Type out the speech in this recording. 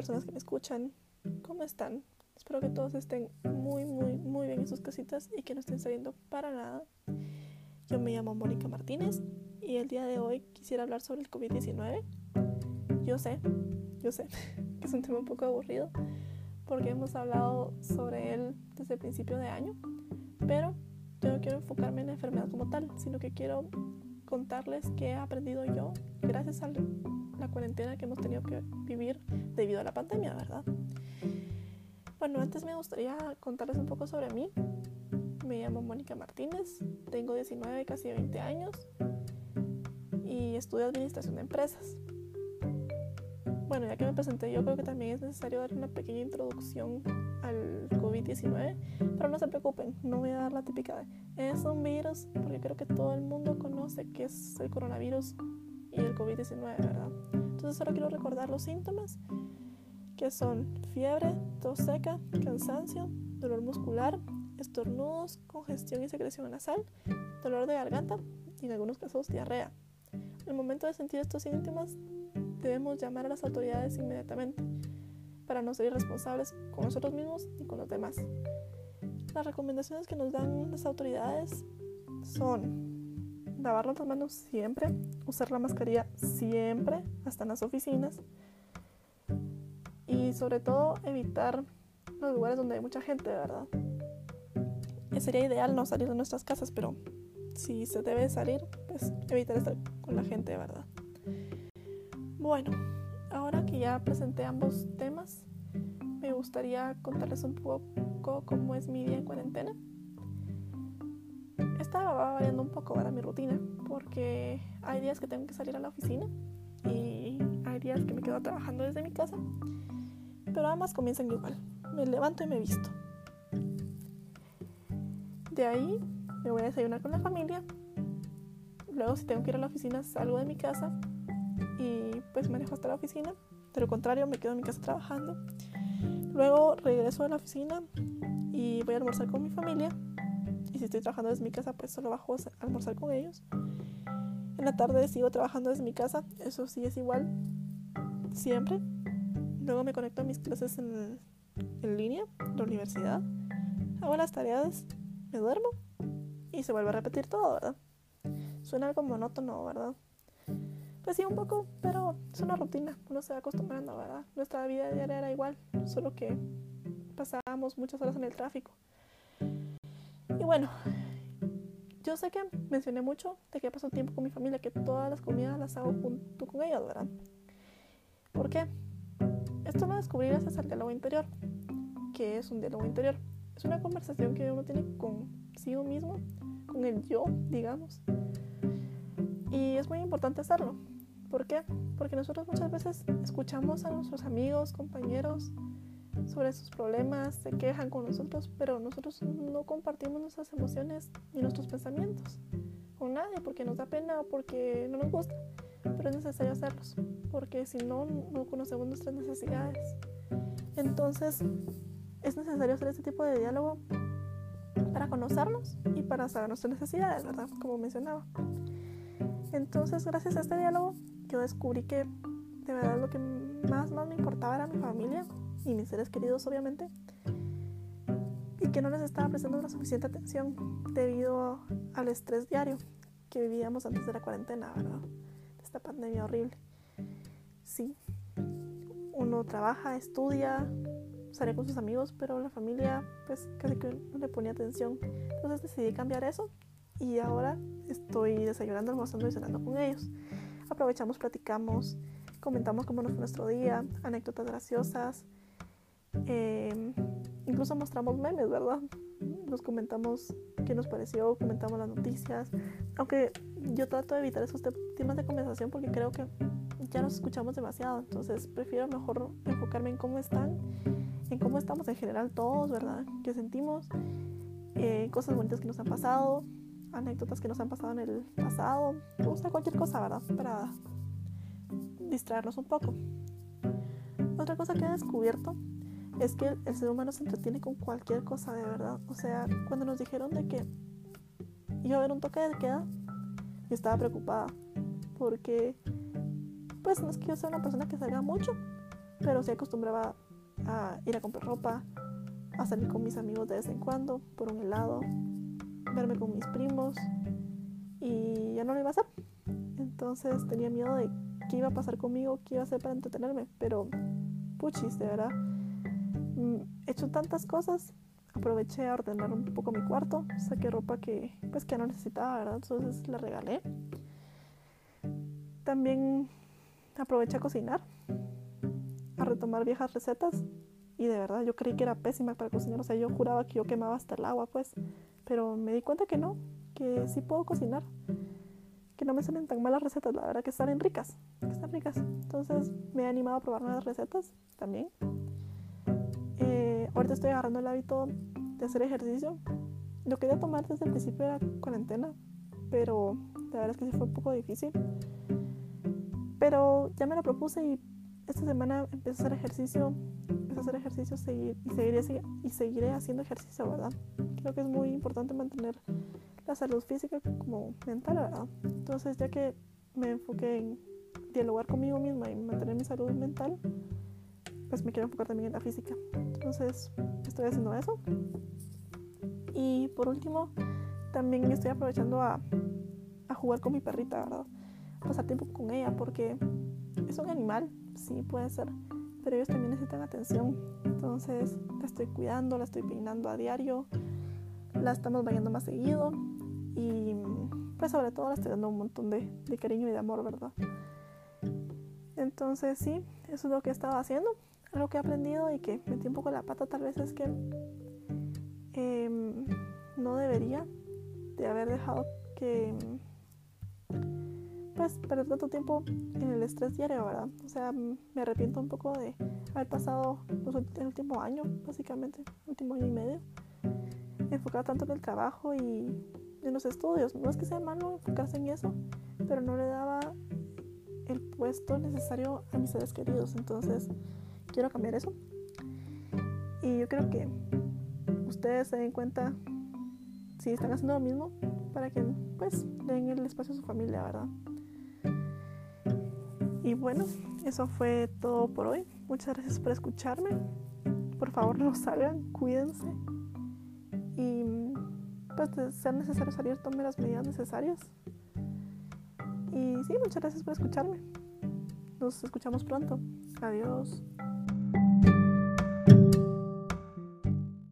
personas que me escuchan, ¿cómo están? Espero que todos estén muy, muy, muy bien en sus casitas y que no estén saliendo para nada. Yo me llamo Mónica Martínez y el día de hoy quisiera hablar sobre el COVID-19. Yo sé, yo sé que es un tema un poco aburrido porque hemos hablado sobre él desde el principio de año, pero yo no quiero enfocarme en la enfermedad como tal, sino que quiero contarles qué he aprendido yo gracias a la cuarentena que hemos tenido que vivir debido a la pandemia, ¿verdad? Bueno, antes me gustaría contarles un poco sobre mí. Me llamo Mónica Martínez, tengo 19, casi 20 años y estudio administración de empresas. Bueno, ya que me presenté, yo creo que también es necesario dar una pequeña introducción al COVID-19, pero no se preocupen, no voy a dar la típica de es un virus, porque creo que todo el mundo conoce que es el coronavirus y el COVID-19, ¿verdad? Entonces solo quiero recordar los síntomas, que son fiebre, tos seca, cansancio, dolor muscular, estornudos, congestión y secreción nasal, dolor de garganta y en algunos casos diarrea. El momento de sentir estos síntomas, debemos llamar a las autoridades inmediatamente para no ser irresponsables con nosotros mismos y con los demás. Las recomendaciones que nos dan las autoridades son lavarnos las manos siempre, usar la mascarilla siempre, hasta en las oficinas, y sobre todo evitar los lugares donde hay mucha gente, ¿verdad? sería ideal no salir de nuestras casas, pero si se debe salir, pues evitar estar con la gente, ¿verdad? Bueno, ahora que ya presenté ambos temas, me gustaría contarles un poco cómo es mi día en cuarentena. Estaba variando un poco ahora mi rutina, porque hay días que tengo que salir a la oficina y hay días que me quedo trabajando desde mi casa, pero ambas comienzan igual. Me levanto y me visto. De ahí me voy a desayunar con la familia. Luego si tengo que ir a la oficina salgo de mi casa y pues manejo hasta la oficina. De lo contrario, me quedo en mi casa trabajando. Luego regreso a la oficina y voy a almorzar con mi familia. Y si estoy trabajando desde mi casa, pues solo bajo a almorzar con ellos. En la tarde sigo trabajando desde mi casa, eso sí es igual, siempre. Luego me conecto a mis clases en, en línea, la universidad. Hago las tareas, me duermo y se vuelve a repetir todo, ¿verdad? Suena algo monótono, ¿verdad? Pues sí, un poco, pero es una rutina, uno se va acostumbrando, ¿verdad? Nuestra vida diaria era igual, solo que pasábamos muchas horas en el tráfico. Y bueno, yo sé que mencioné mucho de que paso tiempo con mi familia, que todas las comidas las hago junto con ellos, ¿verdad? ¿Por qué? Esto lo descubrí gracias al diálogo interior. que es un diálogo interior? Es una conversación que uno tiene consigo mismo, con el yo, digamos. Y es muy importante hacerlo. ¿Por qué? Porque nosotros muchas veces escuchamos a nuestros amigos, compañeros sobre sus problemas, se quejan con nosotros, pero nosotros no compartimos nuestras emociones ni nuestros pensamientos con nadie porque nos da pena o porque no nos gusta. Pero es necesario hacerlos, porque si no, no conocemos nuestras necesidades. Entonces, es necesario hacer este tipo de diálogo para conocernos y para saber nuestras necesidades, ¿verdad? Como mencionaba. Entonces, gracias a este diálogo, yo descubrí que de verdad lo que más, más me importaba era mi familia y mis seres queridos, obviamente, y que no les estaba prestando la suficiente atención debido al estrés diario que vivíamos antes de la cuarentena, ¿verdad? Esta pandemia horrible. Sí, uno trabaja, estudia, sale con sus amigos, pero la familia, pues casi que no le ponía atención. Entonces decidí cambiar eso y ahora estoy desayunando, almorzando y cenando con ellos. Aprovechamos, platicamos, comentamos cómo nos fue nuestro día, anécdotas graciosas, eh, incluso mostramos memes, ¿verdad? Nos comentamos qué nos pareció, comentamos las noticias, aunque yo trato de evitar esos temas de conversación porque creo que ya nos escuchamos demasiado, entonces prefiero mejor enfocarme en cómo están, en cómo estamos en general todos, ¿verdad? ¿Qué sentimos? Eh, cosas bonitas que nos han pasado, anécdotas que nos han pasado en el pasado, o sea, cualquier cosa, ¿verdad? Para distraernos un poco. Otra cosa que he descubierto es que el ser humano se entretiene con cualquier cosa de verdad. O sea, cuando nos dijeron de que iba a haber un toque de queda, yo estaba preocupada porque, pues no es que yo sea una persona que salga mucho, pero sí acostumbraba a ir a comprar ropa, a salir con mis amigos de vez en cuando, por un helado, verme con mis primos y ya no lo iba a hacer. Entonces tenía miedo de qué iba a pasar conmigo, qué iba a hacer para entretenerme, pero puchis, de verdad. Mm, he hecho tantas cosas, aproveché a ordenar un poco mi cuarto, saqué ropa que pues que no necesitaba, ¿verdad? Entonces la regalé. También aproveché a cocinar, a retomar viejas recetas y de verdad yo creí que era pésima para cocinar, o sea, yo juraba que yo quemaba hasta el agua, pues, pero me di cuenta que no, que sí puedo cocinar, que no me salen tan malas recetas, la verdad que salen ricas, que están ricas. Entonces me he animado a probar nuevas recetas también. Eh, ahorita estoy agarrando el hábito de hacer ejercicio. Lo quería tomar desde el principio de la cuarentena, pero la verdad es que sí fue un poco difícil. Pero ya me lo propuse y esta semana empecé a hacer ejercicio, hacer ejercicio seguir, y, seguiré, y seguiré haciendo ejercicio, ¿verdad? Creo que es muy importante mantener la salud física como mental, ¿verdad? Entonces, ya que me enfoqué en dialogar conmigo misma y mantener mi salud mental, pues me quiero enfocar también en la física. Entonces, estoy haciendo eso. Y por último, también estoy aprovechando a, a jugar con mi perrita, ¿verdad? Pasar tiempo con ella porque es un animal, sí puede ser, pero ellos también necesitan atención. Entonces, la estoy cuidando, la estoy peinando a diario, la estamos bañando más seguido y pues sobre todo la estoy dando un montón de, de cariño y de amor, ¿verdad? Entonces sí, eso es lo que he estado haciendo. Algo que he aprendido y que metí un poco la pata tal vez es que eh, no debería de haber dejado que pues perder tanto tiempo en el estrés diario, ¿verdad? O sea, me arrepiento un poco de haber pasado los, el último año, básicamente, el último año y medio, enfocado tanto en el trabajo y en los estudios. No es que sea malo enfocarse en eso, pero no le daba el puesto necesario a mis seres queridos. Entonces, quiero cambiar eso. Y yo creo que ustedes se den cuenta si están haciendo lo mismo para que pues den el espacio a su familia, ¿verdad? Y bueno, eso fue todo por hoy. Muchas gracias por escucharme. Por favor, no salgan, cuídense. Y pues de ser necesario salir, tome las medidas necesarias. Y sí, muchas gracias por escucharme. Nos escuchamos pronto. Adiós.